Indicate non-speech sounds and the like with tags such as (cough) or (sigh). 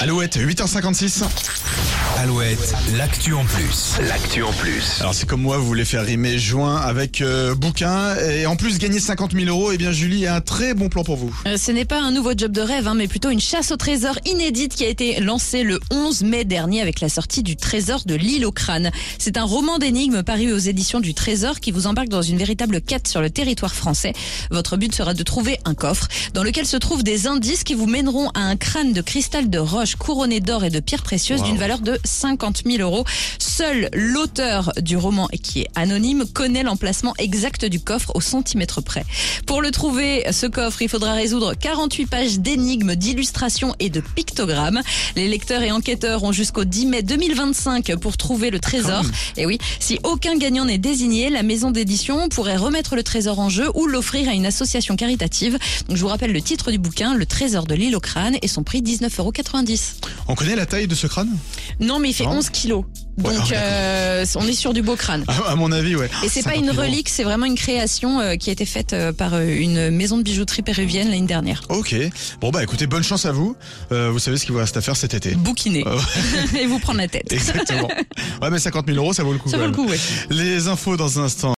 Alouette, 8h56. Alouette, l'actu en plus. L'actu en plus. Alors c'est comme moi, vous voulez faire rimer juin avec euh, bouquin et en plus gagner 50 000 euros. Eh bien Julie a un très bon plan pour vous. Euh, Ce n'est pas un nouveau job de rêve, hein, mais plutôt une chasse au trésor inédite qui a été lancée le 11 mai dernier avec la sortie du Trésor de l'île au crâne. C'est un roman d'énigmes paru aux éditions du Trésor qui vous embarque dans une véritable quête sur le territoire français. Votre but sera de trouver un coffre dans lequel se trouvent des indices qui vous mèneront à un crâne de cristal de roche couronné d'or et de pierres précieuses d'une valeur de 50 000 euros. Seul l'auteur du roman, et qui est anonyme, connaît l'emplacement exact du coffre au centimètre près. Pour le trouver, ce coffre, il faudra résoudre 48 pages d'énigmes, d'illustrations et de pictogrammes. Les lecteurs et enquêteurs ont jusqu'au 10 mai 2025 pour trouver le trésor. Et oui, si aucun gagnant n'est désigné, la maison d'édition pourrait remettre le trésor en jeu ou l'offrir à une association caritative. Donc je vous rappelle le titre du bouquin, Le trésor de l'île au crâne, et son prix 19,90 euros. On connaît la taille de ce crâne? Non, mais il fait Non. 11 kilos. Donc ah, euh, on est sur du beau crâne. à, à mon avis, ouais. Et c'est pas 50 une 000 euros. relique, c'est vraiment une création euh, qui a été faite euh, par une maison de bijouterie péruvienne l'année dernière. Ok. Bon bah écoutez, bonne chance à vous. Vous savez ce qu'il vous reste à faire cet été. Bouquiner Euh, (laughs) et vous prendre la tête. Exactement. Ouais mais 50 000 euros, ça vaut le coup. Ça vaut le coup, ouais. Les infos dans un instant.